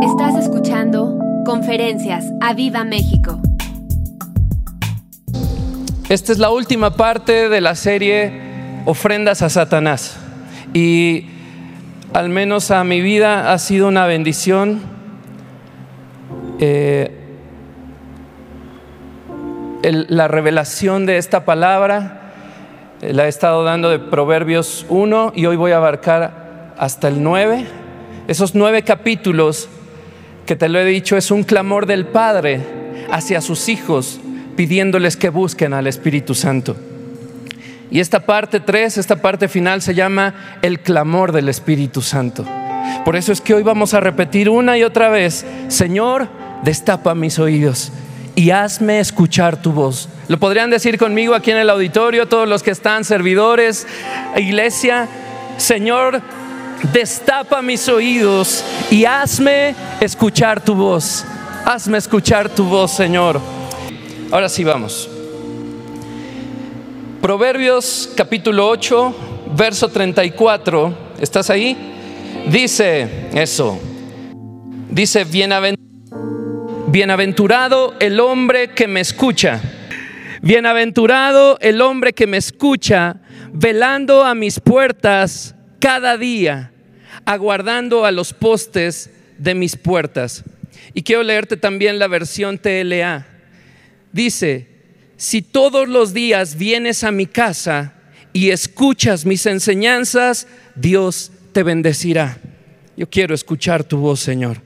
Estás escuchando Conferencias a Viva México. Esta es la última parte de la serie Ofrendas a Satanás. Y al menos a mi vida ha sido una bendición. eh, la revelación de esta palabra eh, la he estado dando de Proverbios 1 y hoy voy a abarcar hasta el 9. Esos nueve capítulos que te lo he dicho es un clamor del Padre hacia sus hijos pidiéndoles que busquen al Espíritu Santo. Y esta parte 3, esta parte final se llama el clamor del Espíritu Santo. Por eso es que hoy vamos a repetir una y otra vez, Señor, destapa mis oídos y hazme escuchar tu voz. Lo podrían decir conmigo aquí en el auditorio, todos los que están, servidores, iglesia, Señor, destapa mis oídos y hazme escuchar tu voz. Hazme escuchar tu voz, Señor. Ahora sí vamos. Proverbios capítulo 8, verso 34. ¿Estás ahí? Dice eso. Dice, "Bienaven- bienaventurado el hombre que me escucha. Bienaventurado el hombre que me escucha, velando a mis puertas cada día, aguardando a los postes de mis puertas. Y quiero leerte también la versión TLA. Dice, si todos los días vienes a mi casa y escuchas mis enseñanzas, Dios te bendecirá. Yo quiero escuchar tu voz, Señor.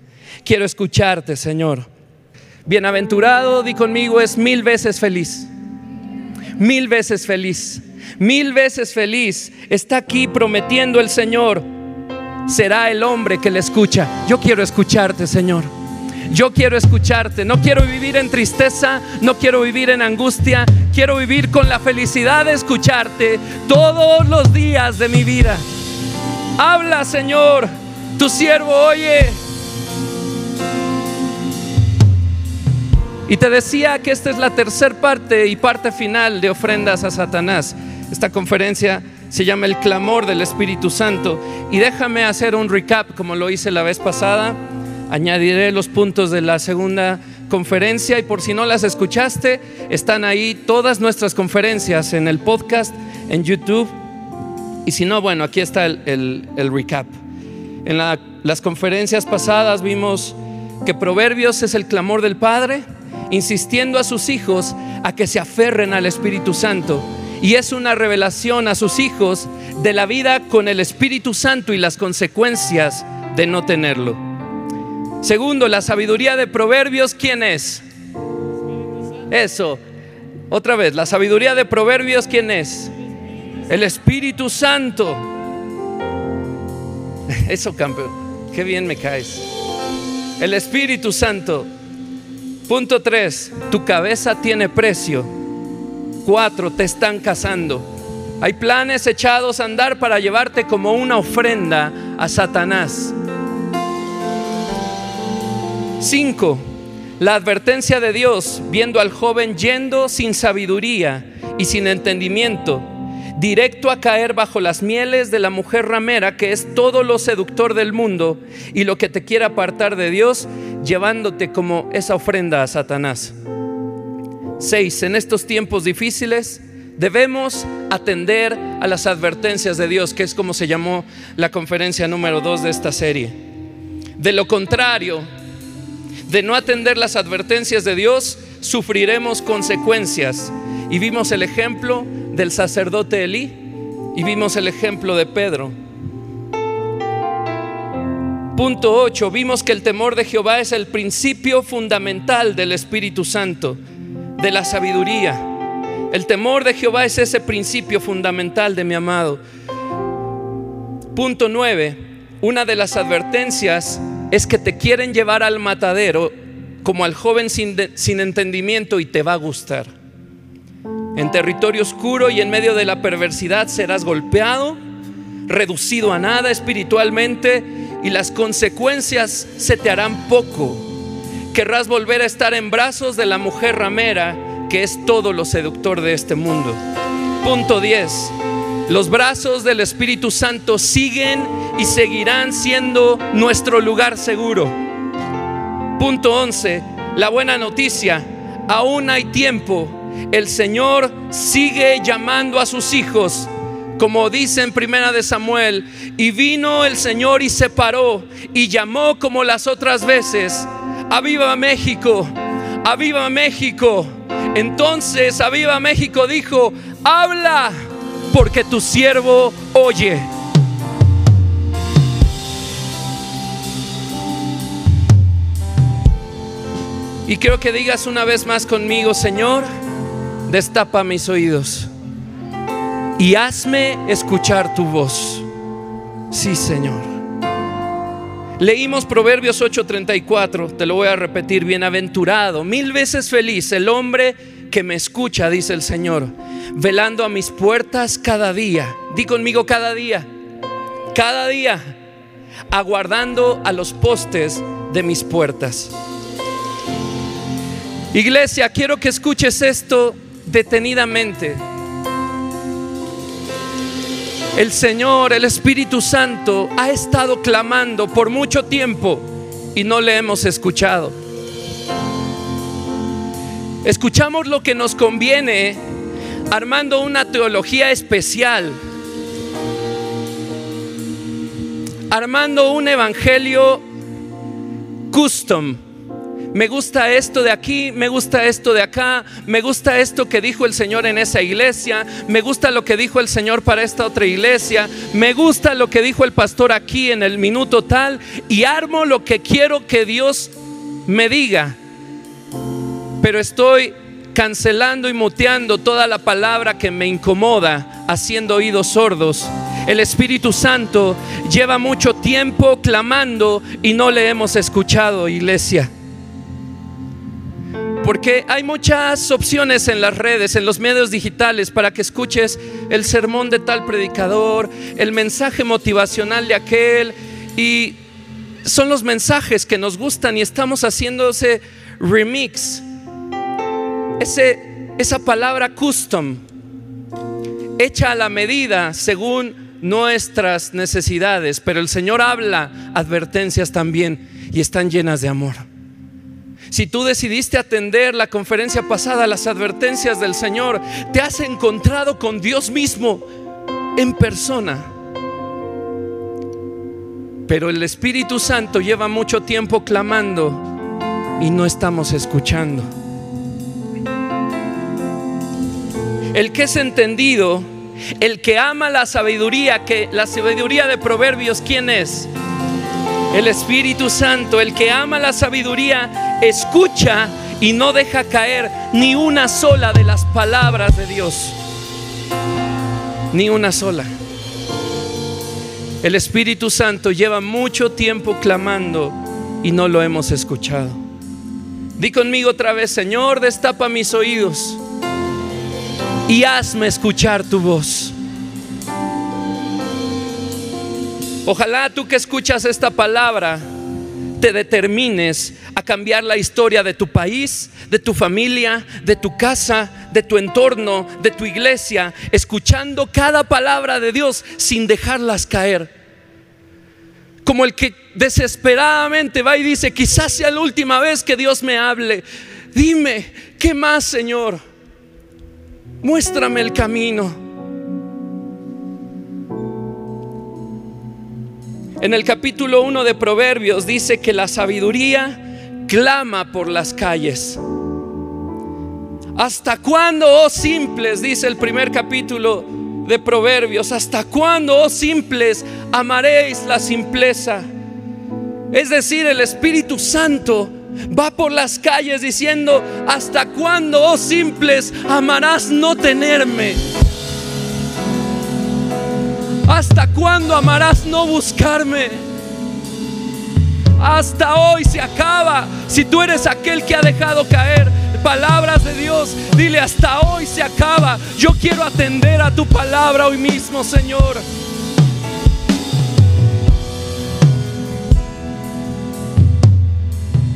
Quiero escucharte, Señor. Bienaventurado, di conmigo, es mil veces feliz. Mil veces feliz. Mil veces feliz. Está aquí prometiendo el Señor. Será el hombre que le escucha. Yo quiero escucharte, Señor. Yo quiero escucharte, no quiero vivir en tristeza, no quiero vivir en angustia, quiero vivir con la felicidad de escucharte todos los días de mi vida. Habla, Señor, tu siervo oye. Y te decía que esta es la tercera parte y parte final de ofrendas a Satanás. Esta conferencia se llama El clamor del Espíritu Santo. Y déjame hacer un recap como lo hice la vez pasada. Añadiré los puntos de la segunda conferencia y por si no las escuchaste, están ahí todas nuestras conferencias en el podcast, en YouTube. Y si no, bueno, aquí está el, recap. En la- las conferencias pasadas vimos que Proverbios es el clamor del Padre, insistiendo a sus hijos a que se aferren al Espíritu Santo. Y es una revelación a sus hijos de la vida con el Espíritu Santo y las consecuencias de no tenerlo. Segundo, la sabiduría de Proverbios, ¿quién es? Eso. Otra vez, la sabiduría de Proverbios, ¿quién es? El Espíritu Santo. Eso, campeón. Qué bien me caes. El Espíritu Santo. Punto 3. Tu cabeza tiene precio. 4. Te están casando. Hay planes echados a andar para llevarte como una ofrenda a Satanás. 5. La advertencia de Dios viendo al joven yendo sin sabiduría y sin entendimiento, directo a caer bajo las mieles de la mujer ramera, que es todo lo seductor del mundo y lo que te quiere apartar de Dios, llevándote como esa ofrenda a Satanás. 6. En estos tiempos difíciles debemos atender a las advertencias de Dios, que es como se llamó la conferencia número 2 de esta serie. De lo contrario, de no atender las advertencias de Dios, sufriremos consecuencias. Y vimos el ejemplo del sacerdote Elí y vimos el ejemplo de Pedro. Punto 8. Vimos que el temor de Jehová es el principio fundamental del Espíritu Santo, de la sabiduría. El temor de Jehová es ese principio fundamental de mi amado. Punto 9. Una de las advertencias es que te quieren llevar al matadero como al joven sin, sin entendimiento y te va a gustar. En territorio oscuro y en medio de la perversidad serás golpeado, reducido a nada espiritualmente y las consecuencias se te harán poco. Querrás volver a estar en brazos de la mujer ramera que es todo lo seductor de este mundo. Punto 10. Los brazos del Espíritu Santo siguen y seguirán siendo nuestro lugar seguro. Punto 11, la buena noticia, aún hay tiempo. El Señor sigue llamando a sus hijos, como dice en Primera de Samuel, y vino el Señor y se paró y llamó como las otras veces, Aviva México, Aviva México. Entonces Aviva México dijo, habla, porque tu siervo oye. Y quiero que digas una vez más conmigo, Señor, destapa mis oídos y hazme escuchar tu voz. Sí, Señor. Leímos Proverbios 8:34, te lo voy a repetir, bienaventurado, mil veces feliz el hombre que me escucha, dice el Señor, velando a mis puertas cada día. Di conmigo cada día, cada día, aguardando a los postes de mis puertas. Iglesia, quiero que escuches esto detenidamente. El Señor, el Espíritu Santo, ha estado clamando por mucho tiempo y no le hemos escuchado. Escuchamos lo que nos conviene armando una teología especial, armando un evangelio custom me gusta esto de aquí, me gusta esto de acá, me gusta esto que dijo el Señor en esa iglesia, me gusta lo que dijo el Señor para esta otra iglesia, me gusta lo que dijo el pastor aquí en el minuto tal y armo lo que quiero que Dios me diga. Pero estoy cancelando y muteando toda la palabra que me incomoda, haciendo oídos sordos. El Espíritu Santo lleva mucho tiempo clamando y no le hemos escuchado, iglesia. Porque hay muchas opciones en las redes, en los medios digitales, para que escuches el sermón de tal predicador, el mensaje motivacional de aquel. Y son los mensajes que nos gustan y estamos haciendo ese remix, ese, esa palabra custom, hecha a la medida según nuestras necesidades. Pero el Señor habla advertencias también y están llenas de amor. Si tú decidiste atender la conferencia pasada, las advertencias del Señor, te has encontrado con Dios mismo en persona. Pero el Espíritu Santo lleva mucho tiempo clamando y no estamos escuchando. El que es entendido, el que ama la sabiduría, que la sabiduría de Proverbios, ¿quién es? El Espíritu Santo, el que ama la sabiduría, escucha y no deja caer ni una sola de las palabras de Dios. Ni una sola. El Espíritu Santo lleva mucho tiempo clamando y no lo hemos escuchado. Di conmigo otra vez, Señor, destapa mis oídos y hazme escuchar tu voz. Ojalá tú que escuchas esta palabra te determines a cambiar la historia de tu país, de tu familia, de tu casa, de tu entorno, de tu iglesia, escuchando cada palabra de Dios sin dejarlas caer. Como el que desesperadamente va y dice, quizás sea la última vez que Dios me hable. Dime, ¿qué más, Señor? Muéstrame el camino. En el capítulo 1 de Proverbios dice que la sabiduría clama por las calles. ¿Hasta cuándo, oh simples? Dice el primer capítulo de Proverbios. ¿Hasta cuándo, oh simples, amaréis la simpleza? Es decir, el Espíritu Santo va por las calles diciendo, ¿hasta cuándo, oh simples, amarás no tenerme? ¿Hasta cuándo amarás no buscarme? Hasta hoy se acaba. Si tú eres aquel que ha dejado caer palabras de Dios, dile hasta hoy se acaba. Yo quiero atender a tu palabra hoy mismo, Señor.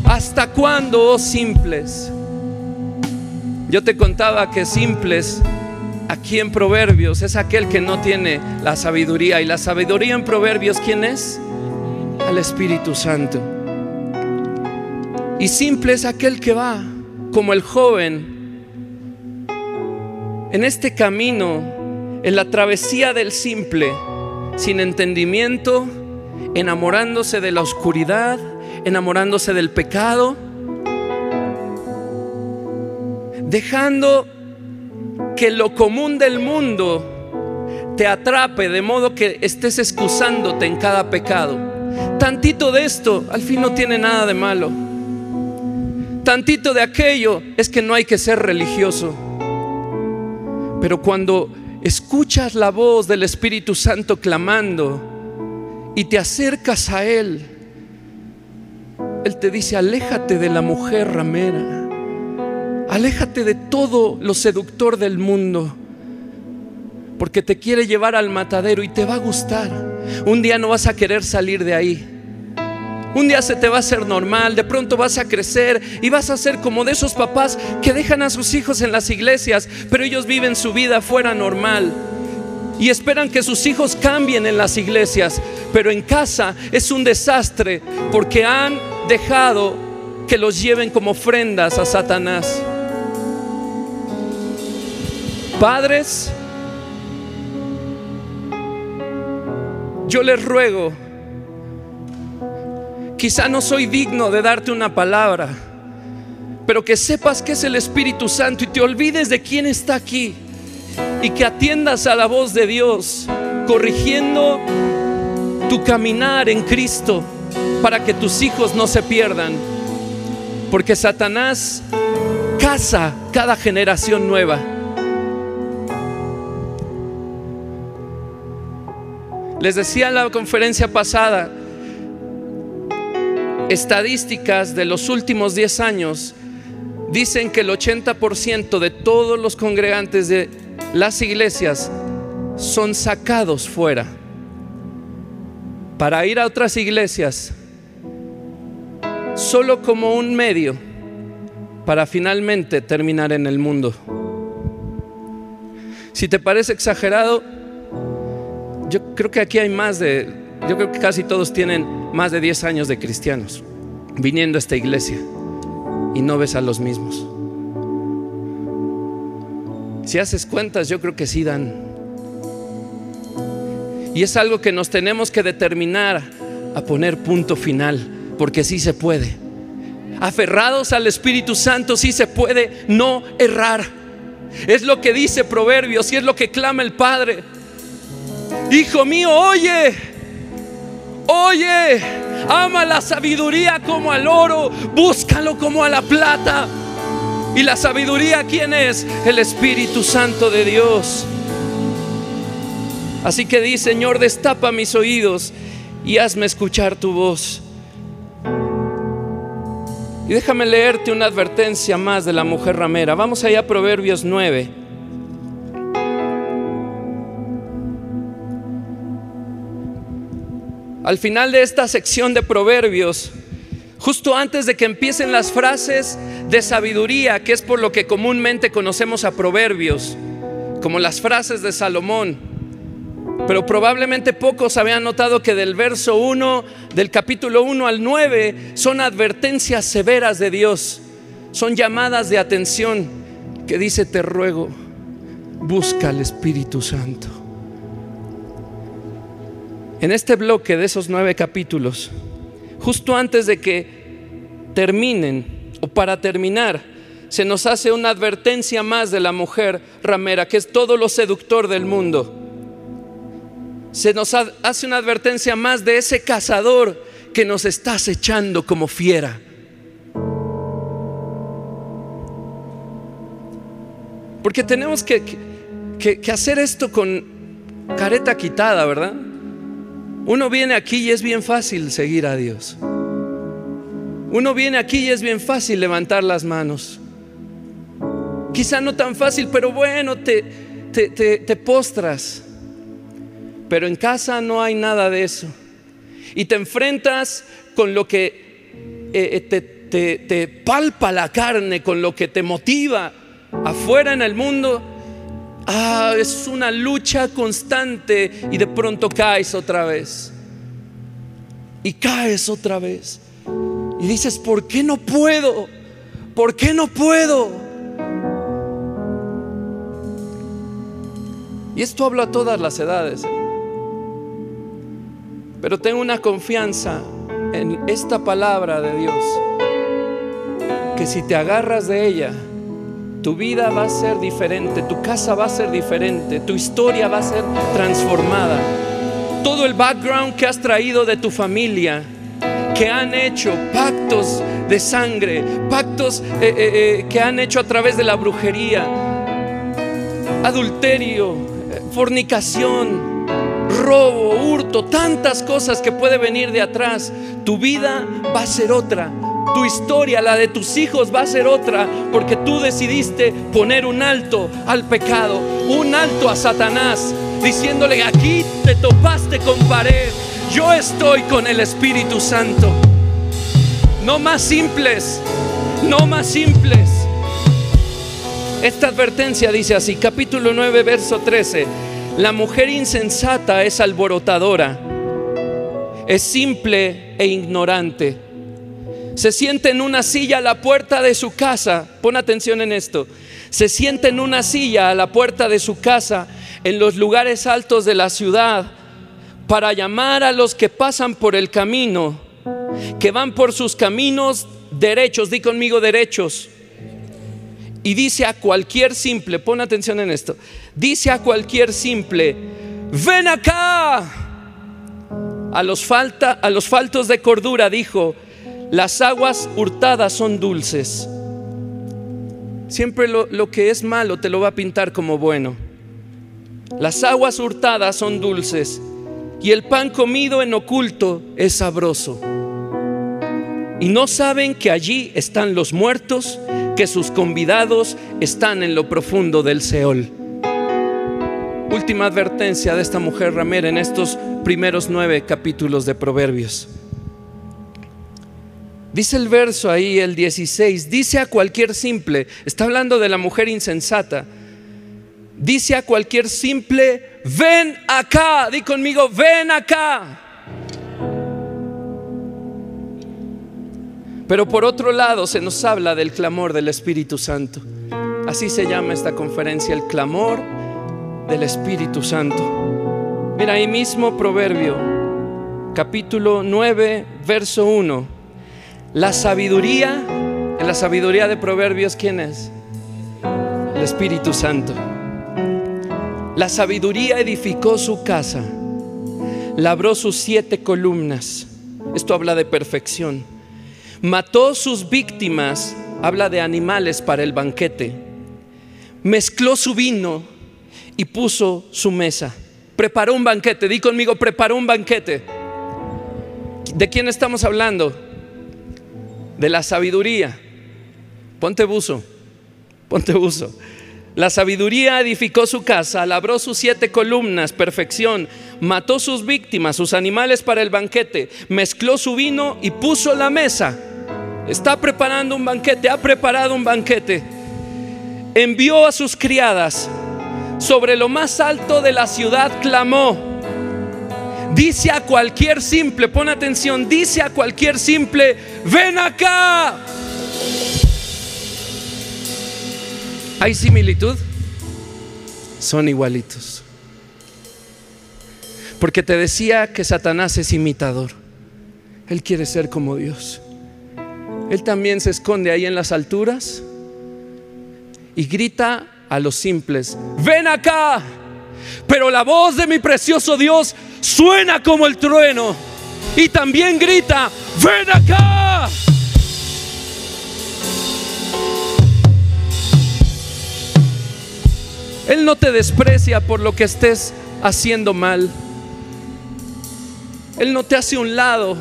¿Hasta cuándo, oh simples? Yo te contaba que simples aquí en Proverbios es aquel que no tiene la sabiduría. Y la sabiduría en Proverbios, ¿quién es? Al Espíritu Santo. Y simple es aquel que va, como el joven, en este camino, en la travesía del simple, sin entendimiento, enamorándose de la oscuridad, enamorándose del pecado, dejando que lo común del mundo te atrape de modo que estés excusándote en cada pecado. Tantito de esto al fin no tiene nada de malo. Tantito de aquello es que no hay que ser religioso. Pero cuando escuchas la voz del Espíritu Santo clamando y te acercas a Él, Él te dice, aléjate de la mujer ramera, aléjate de todo lo seductor del mundo porque te quiere llevar al matadero y te va a gustar. Un día no vas a querer salir de ahí. Un día se te va a hacer normal, de pronto vas a crecer y vas a ser como de esos papás que dejan a sus hijos en las iglesias, pero ellos viven su vida fuera normal y esperan que sus hijos cambien en las iglesias, pero en casa es un desastre porque han dejado que los lleven como ofrendas a Satanás. Padres, yo les ruego, quizá no soy digno de darte una palabra, pero que sepas que es el Espíritu Santo y te olvides de quién está aquí y que atiendas a la voz de Dios, corrigiendo tu caminar en Cristo para que tus hijos no se pierdan. Porque Satanás caza cada generación nueva. Les decía en la conferencia pasada, estadísticas de los últimos 10 años dicen que el 80% de todos los congregantes de las iglesias son sacados fuera para ir a otras iglesias solo como un medio para finalmente terminar en el mundo. Si te parece exagerado, yo creo que aquí hay más de, yo creo que casi todos tienen más de 10 años de cristianos viniendo a esta iglesia y no ves a los mismos. Si haces cuentas, yo creo que sí dan. Y es algo que nos tenemos que determinar a poner punto final, porque sí se puede. Aferrados al Espíritu Santo, sí se puede no errar. Es lo que dice Proverbios y es lo que clama el Padre. Hijo mío, oye, oye, ama la sabiduría como al oro, búscalo como a la plata. ¿Y la sabiduría quién es? El Espíritu Santo de Dios. Así que di, Señor, destapa mis oídos y hazme escuchar tu voz. Y déjame leerte una advertencia más de la mujer ramera. Vamos allá a Proverbios 9. Al final de esta sección de proverbios, justo antes de que empiecen las frases de sabiduría, que es por lo que comúnmente conocemos a proverbios, como las frases de Salomón. Pero probablemente pocos habían notado que del verso 1, del capítulo 1 al 9, son advertencias severas de Dios, son llamadas de atención que dice, te ruego, busca al Espíritu Santo en este bloque de esos nueve capítulos, justo antes de que terminen o para terminar, se nos hace una advertencia más de la mujer ramera, que es todo lo seductor del mundo. Se nos hace una advertencia más de ese cazador que nos está acechando como fiera. Porque tenemos que, que hacer esto con careta quitada, ¿verdad? Uno viene aquí y es bien fácil seguir a Dios. Uno viene aquí y es bien fácil levantar las manos. Quizá no tan fácil, pero bueno, te, te, postras. Pero en casa no hay nada de eso. Y te enfrentas con lo que eh, eh, te palpa la carne, con lo que te motiva afuera en el mundo Ah, es una lucha constante y de pronto caes otra vez. Y caes otra vez. Y dices, ¿por qué no puedo? ¿Por qué no puedo? Y esto hablo a todas las edades. Pero tengo una confianza en esta palabra de Dios, que si te agarras de ella, tu vida va a ser diferente, tu casa va a ser diferente, tu historia va a ser transformada. Todo el background que has traído de tu familia, que han hecho pactos de sangre, pactos eh, eh, eh, que han hecho a través de la brujería, adulterio, fornicación, robo, hurto, tantas cosas que puede venir de atrás. Tu vida va a ser otra. Tu historia, la de tus hijos, va a ser otra porque tú decidiste poner un alto al pecado, un alto a Satanás, diciéndole, aquí te topaste con pared, yo estoy con el Espíritu Santo. No más simples, no más simples. Esta advertencia dice así, capítulo 9, verso 13, la mujer insensata es alborotadora, es simple e ignorante. Se siente en una silla a la puerta de su casa, pon atención en esto, se siente en una silla a la puerta de su casa en los lugares altos de la ciudad para llamar a los que pasan por el camino, que van por sus caminos derechos, di conmigo derechos. Y dice a cualquier simple, pon atención en esto, dice a cualquier simple, ven acá. A los, falta, a los faltos de cordura dijo, las aguas hurtadas son dulces. Siempre lo, lo que es malo te lo va a pintar como bueno. Las aguas hurtadas son dulces y el pan comido en oculto es sabroso. Y no saben que allí están los muertos, que sus convidados están en lo profundo del Seol. Última advertencia de esta mujer ramera en estos primeros nueve capítulos de Proverbios. Dice el verso ahí, el 16, dice a cualquier simple, está hablando de la mujer insensata, dice a cualquier simple, ven acá, di conmigo, ven acá. Pero por otro lado se nos habla del clamor del Espíritu Santo. Así se llama esta conferencia, el clamor del Espíritu Santo. Mira ahí mismo Proverbio, capítulo 9, verso 1. La sabiduría, en la sabiduría de Proverbios, ¿quién es? El Espíritu Santo. La sabiduría edificó su casa, labró sus siete columnas. Esto habla de perfección. Mató sus víctimas, habla de animales para el banquete. Mezcló su vino y puso su mesa. Preparó un banquete. Di conmigo, preparó un banquete. ¿De quién estamos hablando? De la sabiduría. Ponte buzo. Ponte buzo. La sabiduría edificó su casa, labró sus siete columnas, perfección, mató sus víctimas, sus animales para el banquete, mezcló su vino y puso la mesa. Está preparando un banquete, ha preparado un banquete. Envió a sus criadas, sobre lo más alto de la ciudad clamó. Dice a cualquier simple, pon atención, dice a cualquier simple, ven acá. ¿Hay similitud? Son igualitos. Porque te decía que Satanás es imitador. Él quiere ser como Dios. Él también se esconde ahí en las alturas y grita a los simples, ven acá. Pero la voz de mi precioso Dios suena como el trueno y también grita, ven acá. Él no te desprecia por lo que estés haciendo mal. Él no te hace un lado.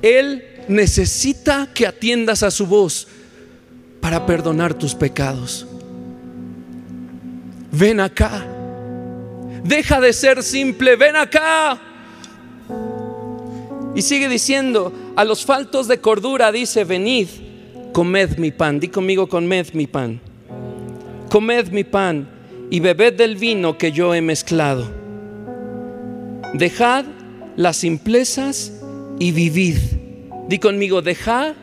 Él necesita que atiendas a su voz para perdonar tus pecados. Ven acá. Deja de ser simple. Ven acá. Y sigue diciendo, a los faltos de cordura dice, venid, comed mi pan. Di conmigo, comed mi pan comed mi pan y bebed del vino que yo he mezclado. Dejad las simplezas y vivid Di conmigo, deja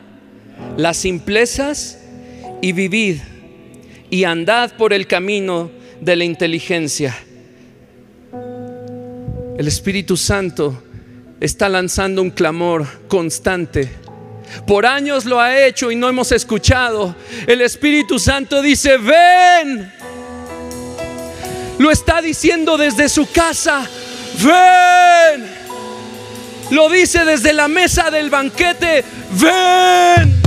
las simplezas y vivid y andad por el camino de la inteligencia. El Espíritu Santo está lanzando un clamor constante. Por años lo ha hecho y no hemos escuchado. El Espíritu Santo dice, ven. Lo está diciendo desde su casa, ven. Lo dice desde la mesa del banquete, ven.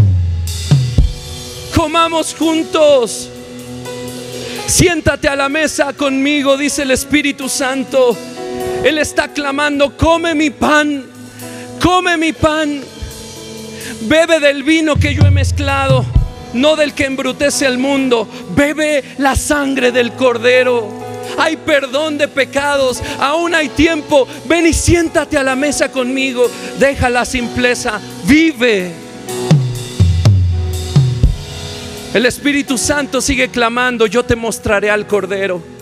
Comamos juntos. Siéntate a la mesa conmigo, dice el Espíritu Santo. Él está clamando, come mi pan, come mi pan, bebe del vino que yo he mezclado, no del que embrutece el mundo, bebe la sangre del cordero. Hay perdón de pecados, aún hay tiempo. Ven y siéntate a la mesa conmigo, deja la simpleza, vive. El Espíritu Santo sigue clamando, yo te mostraré al Cordero.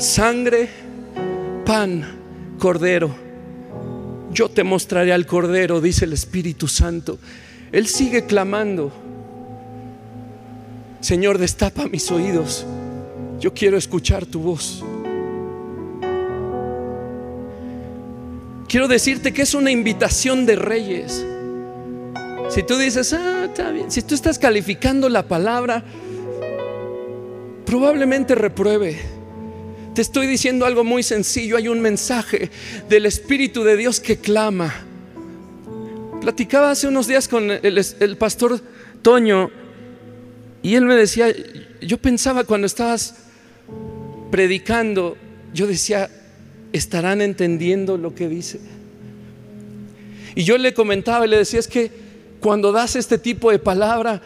Sangre, pan, Cordero. Yo te mostraré al Cordero, dice el Espíritu Santo. Él sigue clamando. Señor, destapa mis oídos. Yo quiero escuchar tu voz. Quiero decirte que es una invitación de reyes. Si tú dices, ah, está bien, si tú estás calificando la palabra, probablemente repruebe. Te estoy diciendo algo muy sencillo, hay un mensaje del Espíritu de Dios que clama. Platicaba hace unos días con el, pastor Toño y él me decía, yo pensaba cuando estabas predicando, yo decía, ¿estarán entendiendo lo que dice? Y yo le comentaba y le decía, es que cuando das este tipo de palabra,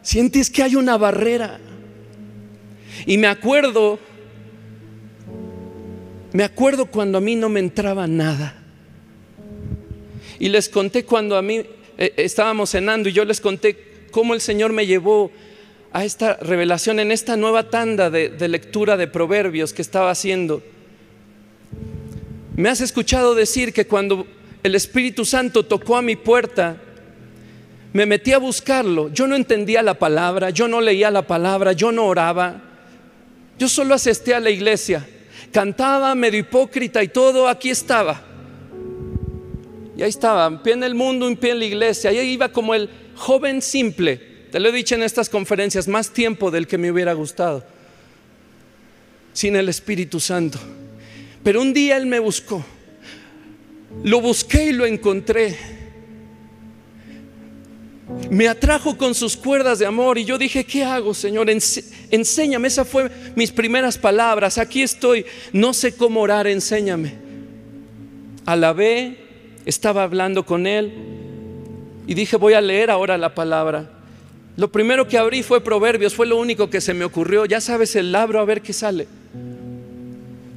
sientes que hay una barrera. Y me acuerdo, me acuerdo cuando a mí no me entraba nada. Y les conté cuando a mí eh, estábamos cenando y yo les conté cómo el Señor me llevó a esta revelación en esta nueva tanda de, de lectura de proverbios que estaba haciendo. Me has escuchado decir que cuando el Espíritu Santo tocó a mi puerta, me metí a buscarlo. Yo no entendía la palabra, yo no leía la palabra, yo no oraba. Yo solo asistía a la iglesia. Cantaba medio hipócrita y todo, aquí estaba. Y ahí estaba, un pie en el mundo, un pie en la iglesia. Ahí iba como el joven simple. Te lo he dicho en estas conferencias, más tiempo del que me hubiera gustado. Sin el Espíritu Santo. Pero un día Él me buscó. Lo busqué y lo encontré me atrajo con sus cuerdas de amor y yo dije, ¿qué hago, Señor? Enséñame, esas fue mis primeras palabras. Aquí estoy, no sé cómo orar, enséñame. Alabé, estaba hablando con él y dije, voy a leer ahora la palabra. Lo primero que abrí fue Proverbios, fue lo único que se me ocurrió. Ya sabes, el labro a ver qué sale.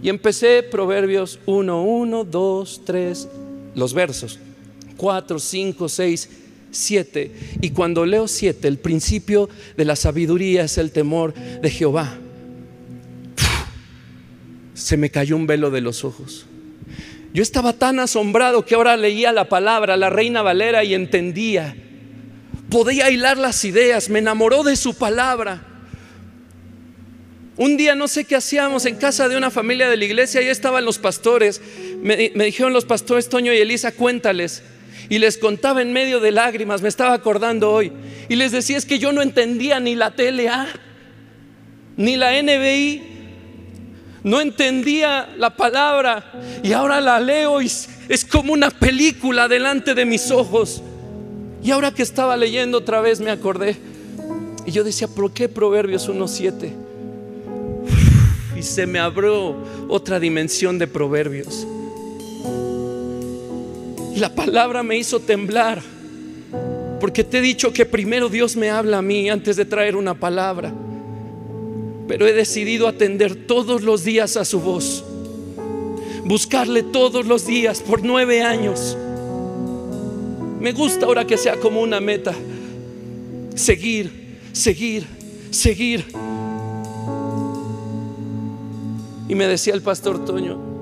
Y empecé Proverbios 1, 1, 2, 3, los versos 4, 5, 6 7. Y cuando leo 7, el principio de la sabiduría es el temor de Jehová. Se me cayó un velo de los ojos. Yo estaba tan asombrado que ahora leía la palabra, la reina Valera, y entendía. Podía hilar las ideas, me enamoró de su palabra. Un día no sé qué hacíamos en casa de una familia de la iglesia, ahí estaban los pastores. Me, me dijeron los pastores Toño y Elisa, cuéntales y les contaba en medio de lágrimas, me estaba acordando hoy, y les decía es que yo no entendía ni la TLA, ni la NBI, no entendía la palabra y ahora la leo y es como una película delante de mis ojos. Y ahora que estaba leyendo otra vez me acordé y yo decía, ¿por qué Proverbios 1.7? Y se me abrió otra dimensión de Proverbios. Y la palabra me hizo temblar. Porque te he dicho que primero Dios me habla a mí antes de traer una palabra. Pero he decidido atender todos los días a su voz. Buscarle todos los días por nueve años. Me gusta ahora que sea como una meta. Seguir, seguir, seguir. Y me decía el pastor Toño,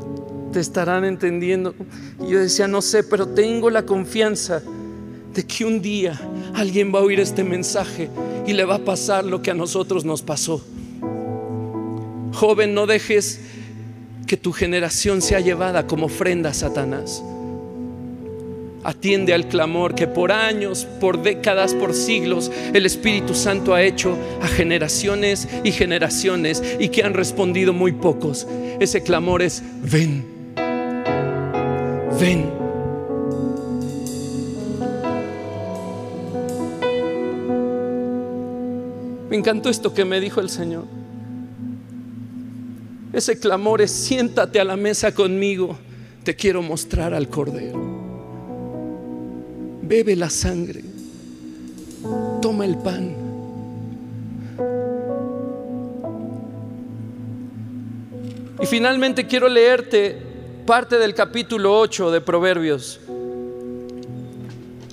te estarán entendiendo. Y yo decía, no sé, pero tengo la confianza de que un día alguien va a oír este mensaje y le va a pasar lo que a nosotros nos pasó. Joven, no dejes que tu generación sea llevada como ofrenda a Satanás. Atiende al clamor que por años, por décadas, por siglos el Espíritu Santo ha hecho a generaciones y generaciones y que han respondido muy pocos. Ese clamor es, ven, ven. Me encantó esto que me dijo el Señor. Ese clamor es, siéntate a la mesa conmigo, te quiero mostrar al Cordero bebe la sangre, toma el pan. Y finalmente quiero leerte parte del capítulo 8 de Proverbios.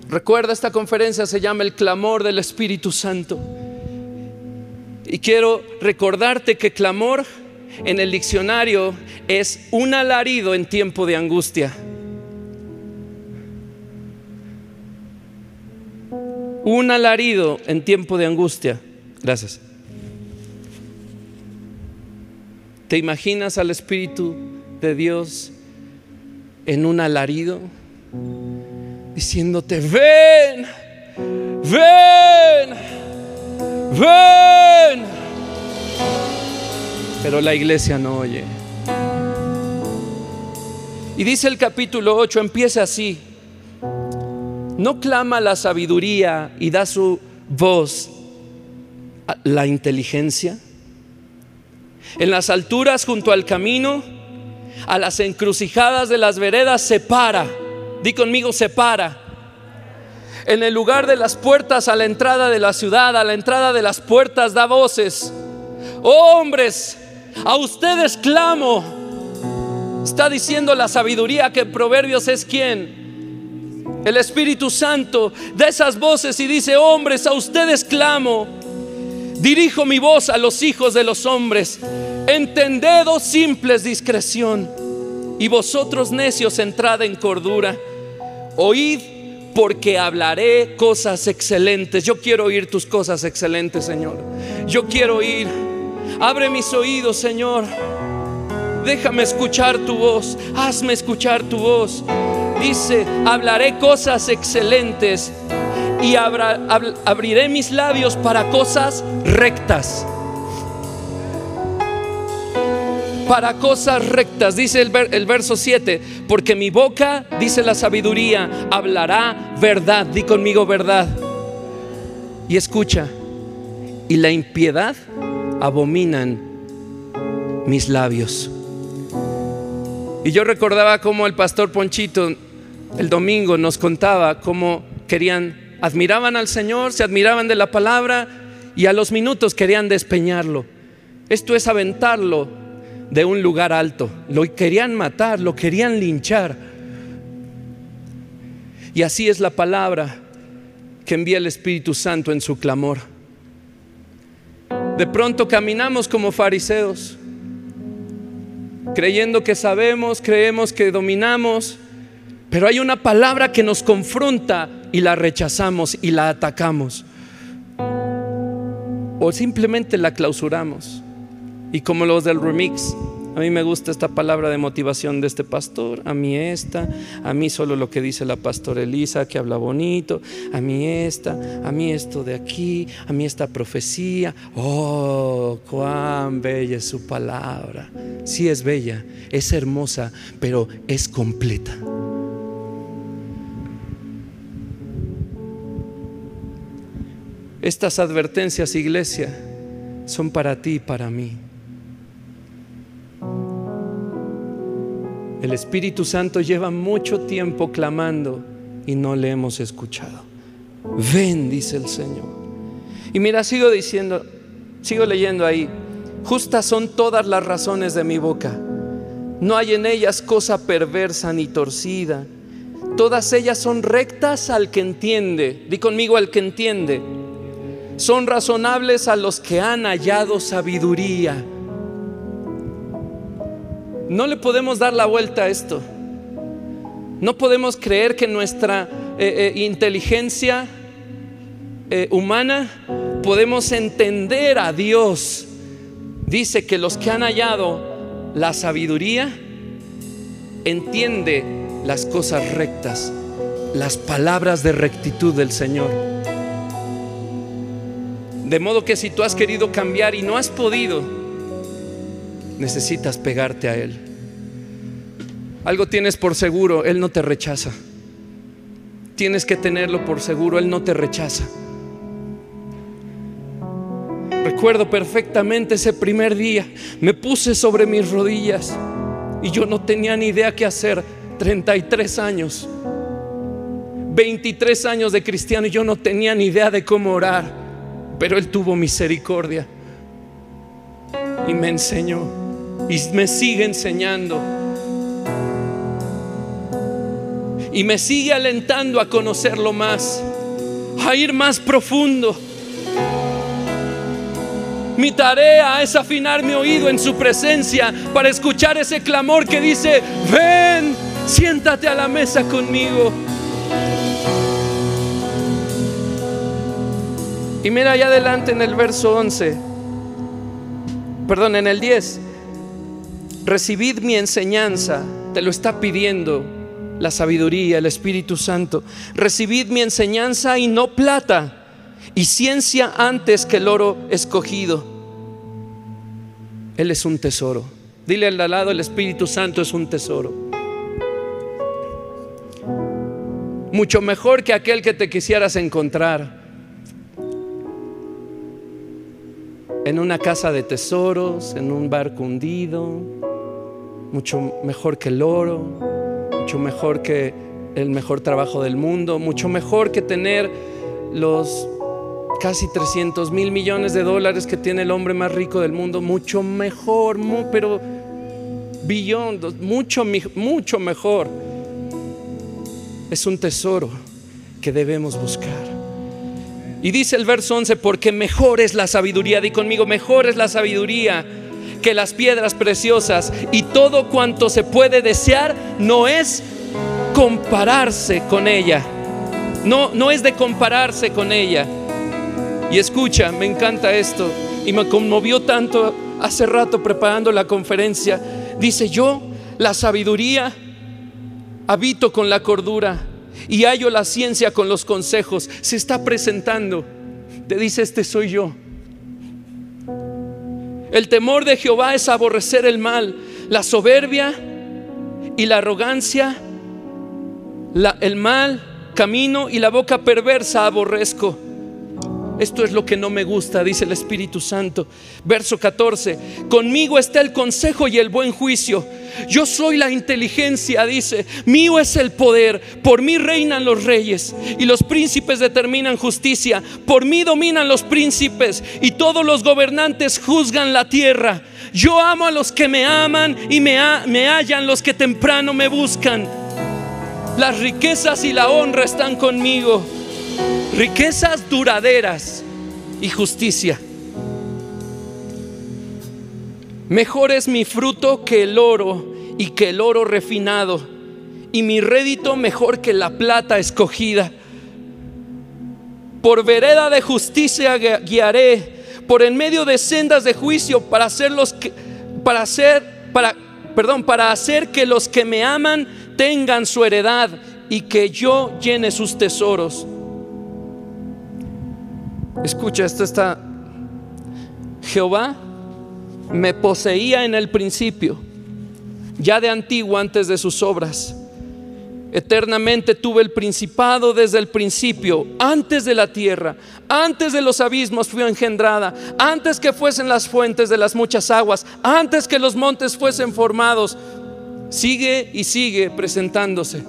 Recuerda, esta conferencia se llama El clamor del Espíritu Santo. Y quiero recordarte que clamor en el diccionario es un alarido en tiempo de angustia. un alarido en tiempo de angustia. Gracias. ¿Te imaginas al Espíritu de Dios en un alarido? Diciéndote, ven, ven, ven. Pero la iglesia no oye. Y dice el capítulo 8, empieza así no clama la sabiduría y da su voz a la inteligencia. En las alturas junto al camino, a las encrucijadas de las veredas, se para. Di conmigo, se para. En el lugar de las puertas a la entrada de la ciudad, a la entrada de las puertas, da voces. Oh, hombres, a ustedes clamo. Está diciendo la sabiduría que Proverbios es quien el Espíritu Santo da esas voces y dice, hombres, a ustedes clamo, dirijo mi voz a los hijos de los hombres, entended, oh simples, discreción, y vosotros necios, entrad en cordura, oíd porque hablaré cosas excelentes. Yo quiero oír tus cosas excelentes, Señor. Yo quiero oír. Abre mis oídos, Señor. Déjame escuchar tu voz. Hazme escuchar tu voz dice, hablaré cosas excelentes y abriré mis labios para cosas rectas. Para cosas rectas, dice el, el verso 7, porque mi boca, dice la sabiduría, hablará verdad. Di conmigo verdad. Y escucha, y la impiedad abominan mis labios. Y yo recordaba como el pastor Ponchito el domingo nos contaba cómo querían, admiraban al Señor, se admiraban de la palabra y a los minutos querían despeñarlo. Esto es aventarlo de un lugar alto. Lo querían matar, lo querían linchar. Y así es la palabra que envía el Espíritu Santo en su clamor. De pronto caminamos como fariseos, creyendo que sabemos, creemos que dominamos, pero hay una palabra que nos confronta y la rechazamos y la atacamos. O simplemente la clausuramos. Y como los del remix, a mí me gusta esta palabra de motivación de este pastor, a mí esta, a mí solo lo que dice la pastora Elisa que habla bonito, a mí esta, a mí esto de aquí, a mí esta profecía. Oh, cuán bella es su palabra. Sí es bella, es hermosa, pero es completa. Estas advertencias, iglesia, son para ti y para mí. El Espíritu Santo lleva mucho tiempo clamando y no le hemos escuchado. Ven, dice el Señor. Y mira, sigo diciendo, sigo leyendo ahí. Justas son todas las razones de mi boca. No hay en ellas cosa perversa ni torcida. Todas ellas son rectas al que entiende. Di conmigo al que entiende son razonables a los que han hallado sabiduría. No le podemos dar la vuelta a esto. No podemos creer que nuestra eh, eh, inteligencia eh, humana podemos entender a Dios. Dice que los que han hallado la sabiduría entiende las cosas rectas, las palabras de rectitud del Señor. De modo que si tú has querido cambiar y no has podido, necesitas pegarte a Él. Algo tienes por seguro, Él no te rechaza. Tienes que tenerlo por seguro, Él no te rechaza. Recuerdo perfectamente ese primer día, me puse sobre mis rodillas y yo no tenía ni idea qué hacer. 33 años, 23 años de cristiano y yo no tenía ni idea de cómo orar pero Él tuvo misericordia y me enseñó y me sigue enseñando. Y me sigue alentando a conocerlo más, a ir más profundo. Mi tarea es afinar mi oído en su presencia para escuchar ese clamor que dice, ven, siéntate a la mesa conmigo. Y mira allá adelante en el verso 11, perdón, en el 10, recibid mi enseñanza, te lo está pidiendo la sabiduría, el Espíritu Santo. Recibid mi enseñanza y no plata, y ciencia antes que el oro escogido. Él es un tesoro. Dile al lado, el Espíritu Santo es un tesoro. Mucho mejor que aquel que te quisieras encontrar en una casa de tesoros, en un barco hundido, mucho mejor que el oro, mucho mejor que el mejor trabajo del mundo, mucho mejor que tener los casi 300 mil millones de dólares que tiene el hombre más rico del mundo, mucho mejor, pero billón, mucho, mucho mejor. Es un tesoro que debemos buscar. Y dice el verso 11, porque mejor es la sabiduría, di conmigo, mejor es la sabiduría que las piedras preciosas y todo cuanto se puede desear no es compararse con ella. No, no es de compararse con ella. Y escucha, me encanta esto y me conmovió tanto hace rato preparando la conferencia. Dice, yo la sabiduría habito con la cordura y hallo la ciencia con los consejos. Se está presentando. Te dice, este soy yo. El temor de Jehová es aborrecer el mal, la soberbia y la arrogancia, el mal camino y la boca perversa aborrezco. Esto es lo que no me gusta, dice el Espíritu Santo. Verso 14. Conmigo está el consejo y el buen juicio. Yo soy la inteligencia, dice. Mío es el poder. Por mí reinan los reyes y los príncipes determinan justicia. Por mí dominan los príncipes y todos los gobernantes juzgan la tierra. Yo amo a los que me aman y me, me hallan los que temprano me buscan. Las riquezas y la honra están conmigo riquezas duraderas y justicia. Mejor es mi fruto que el oro y que el oro refinado, y mi rédito mejor que la plata escogida. Por vereda de justicia guiaré, por en medio de sendas de juicio para hacer los que, para hacer para perdón, para hacer que los que me aman tengan su heredad y que yo llene sus tesoros. Escucha, esto está. Jehová me poseía en el principio, ya de antiguo antes de sus obras. Eternamente tuve el principado desde el principio, antes de la tierra, antes de los abismos fui engendrada, antes que fuesen las fuentes de las muchas aguas, antes que los montes fuesen formados. Sigue y sigue presentándose.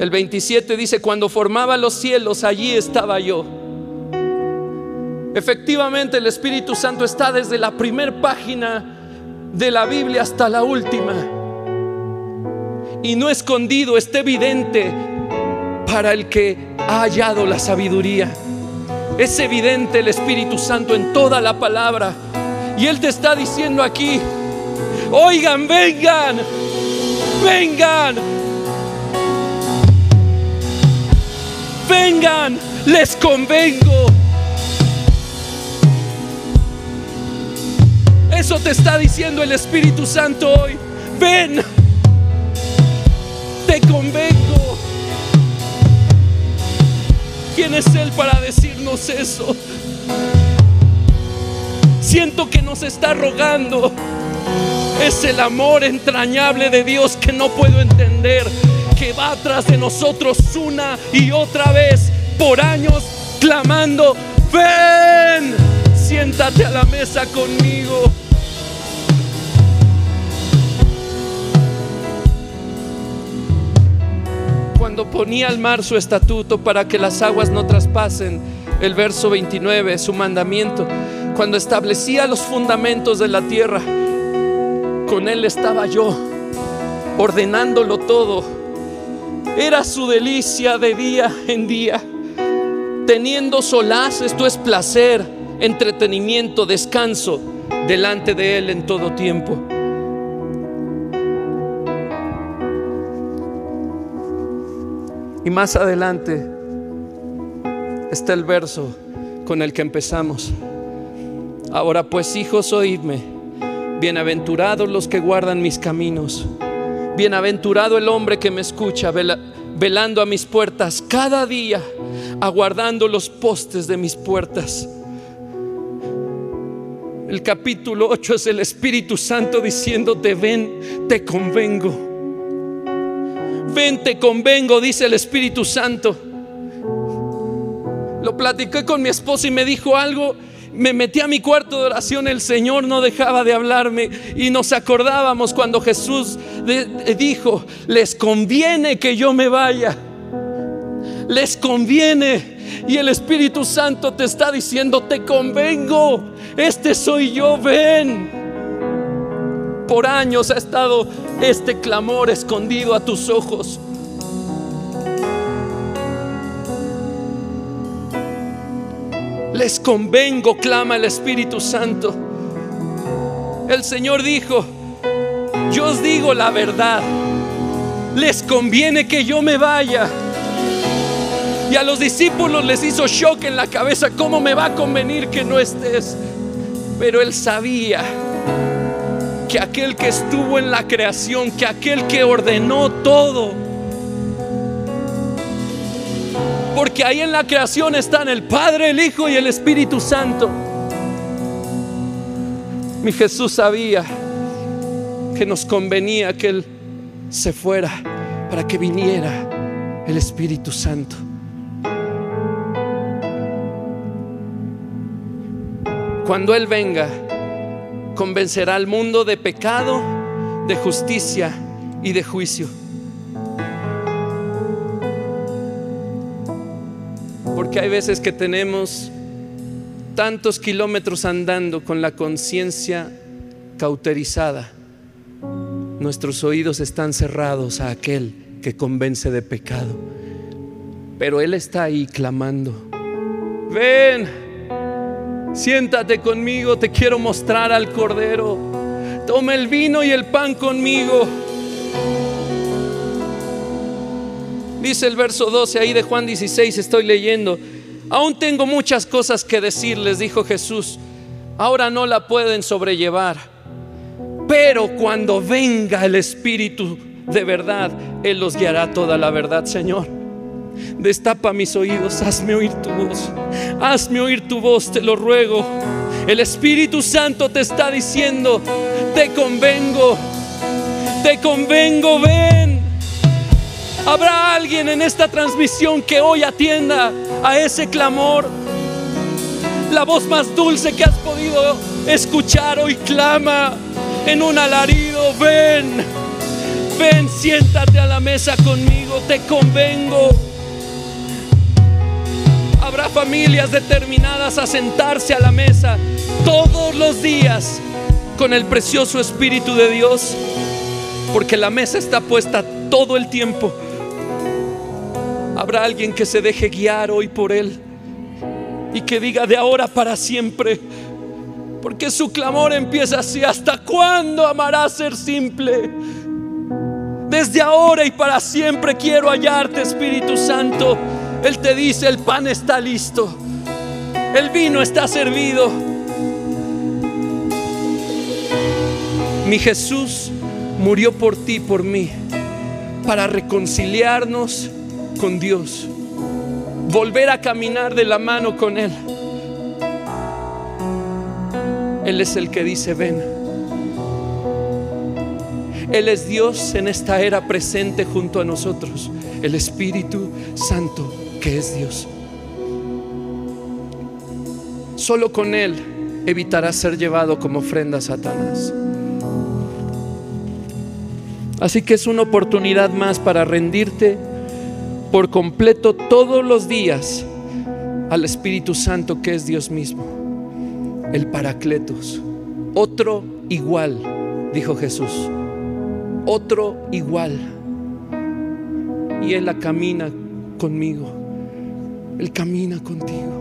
El 27 dice, cuando formaba los cielos, allí estaba yo. Efectivamente, el Espíritu Santo está desde la primera página de la Biblia hasta la última. Y no escondido, está evidente para el que ha hallado la sabiduría. Es evidente el Espíritu Santo en toda la palabra. Y Él te está diciendo aquí, oigan, vengan, vengan, vengan, les convengo. Eso te está diciendo el Espíritu Santo hoy. Ven, te convengo. ¿Quién es Él para decirnos eso? Siento que nos está rogando. Es el amor entrañable de Dios que no puedo entender, que va atrás de nosotros una y otra vez por años clamando, ven, siéntate a la mesa conmigo. Cuando ponía al mar su estatuto para que las aguas no traspasen, el verso 29, su mandamiento, cuando establecía los fundamentos de la tierra, con Él estaba yo, ordenándolo todo. Era su delicia de día en día, teniendo solaz, esto es placer, entretenimiento, descanso delante de Él en todo tiempo. Y más adelante está el verso con el que empezamos. Ahora pues hijos, oídme Bienaventurados los que guardan mis caminos. Bienaventurado el hombre que me escucha, velando a mis puertas cada día, aguardando los postes de mis puertas. El capítulo 8 es el Espíritu Santo diciéndote, ven, te convengo. Ven, te convengo, dice el Espíritu Santo. Lo platiqué con mi esposa y me dijo algo me metí a mi cuarto de oración, el Señor no dejaba de hablarme y nos acordábamos cuando Jesús dijo, les conviene que yo me vaya, les conviene. Y el Espíritu Santo te está diciendo, te convengo, este soy yo, ven. Por años ha estado este clamor escondido a tus ojos. Les convengo, clama el Espíritu Santo. El Señor dijo, yo os digo la verdad, les conviene que yo me vaya. Y a los discípulos les hizo shock en la cabeza, ¿cómo me va a convenir que no estés? Pero él sabía que aquel que estuvo en la creación, que aquel que ordenó todo, Porque ahí en la creación están el Padre, el Hijo y el Espíritu Santo. Mi Jesús sabía que nos convenía que Él se fuera para que viniera el Espíritu Santo. Cuando Él venga, convencerá al mundo de pecado, de justicia y de juicio. Porque hay veces que tenemos tantos kilómetros andando con la conciencia cauterizada. Nuestros oídos están cerrados a aquel que convence de pecado. Pero Él está ahí clamando. Ven, siéntate conmigo, te quiero mostrar al Cordero. Toma el vino y el pan conmigo. Dice el verso 12 ahí de Juan 16, estoy leyendo. Aún tengo muchas cosas que decirles, dijo Jesús. Ahora no la pueden sobrellevar. Pero cuando venga el Espíritu de verdad, Él los guiará toda la verdad, Señor. Destapa mis oídos, hazme oír tu voz. Hazme oír tu voz, te lo ruego. El Espíritu Santo te está diciendo, te convengo, te convengo, ven. Habrá alguien en esta transmisión que hoy atienda a ese clamor. La voz más dulce que has podido escuchar hoy clama en un alarido. Ven, ven, siéntate a la mesa conmigo, te convengo. Habrá familias determinadas a sentarse a la mesa todos los días con el precioso Espíritu de Dios, porque la mesa está puesta todo el tiempo Habrá alguien que se deje guiar hoy por Él. y que diga de ahora para siempre. Porque su clamor empieza así, ¿hasta cuándo amarás ser simple? Desde ahora y para siempre quiero hallarte, Espíritu Santo. Él te dice, el pan está listo, el vino está servido. Mi Jesús murió por ti, por mí, para reconciliarnos con Dios, volver a caminar de la mano con Él. Él es el que dice, ven. Él es Dios en esta era presente junto a nosotros, el Espíritu Santo que es Dios. Solo con Él evitarás ser llevado como ofrenda a Satanás. Así que es una oportunidad más para rendirte por completo todos los días al Espíritu Santo que es Dios mismo el Paracletos. Otro igual, dijo Jesús. Otro igual. Y Él la camina conmigo. Él camina contigo.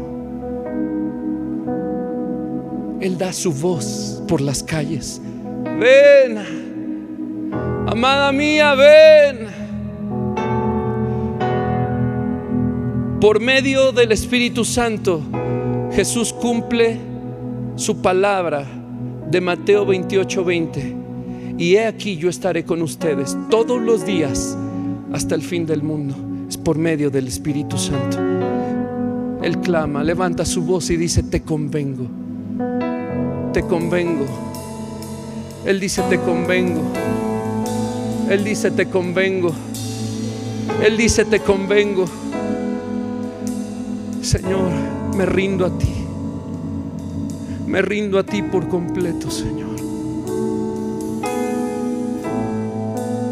Él da su voz por las calles. Ven, amada mía, ven. Por medio del Espíritu Santo, Jesús cumple su palabra de Mateo 28, 20. Y he aquí yo estaré con ustedes todos los días hasta el fin del mundo. Es por medio del Espíritu Santo. Él clama, levanta su voz y dice, te convengo, te convengo. Él dice, te convengo. Él dice, te convengo. Él dice, te convengo. Señor, me rindo a ti. Me rindo a ti por completo, Señor.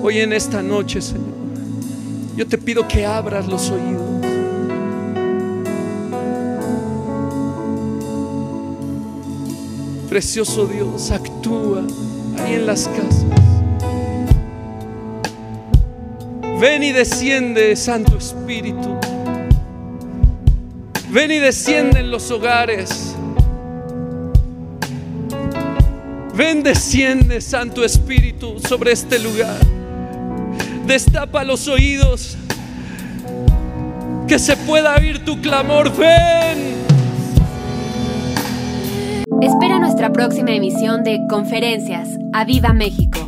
Hoy en esta noche, Señor, yo te pido que abras los oídos. Precioso Dios, actúa ahí en las casas. Ven y desciende, Santo Espíritu. Ven y desciende en los hogares. Ven, desciende, Santo Espíritu, sobre este lugar. Destapa los oídos. Que se pueda oír tu clamor. Ven. Espera nuestra próxima emisión de Conferencias. ¡A Viva México!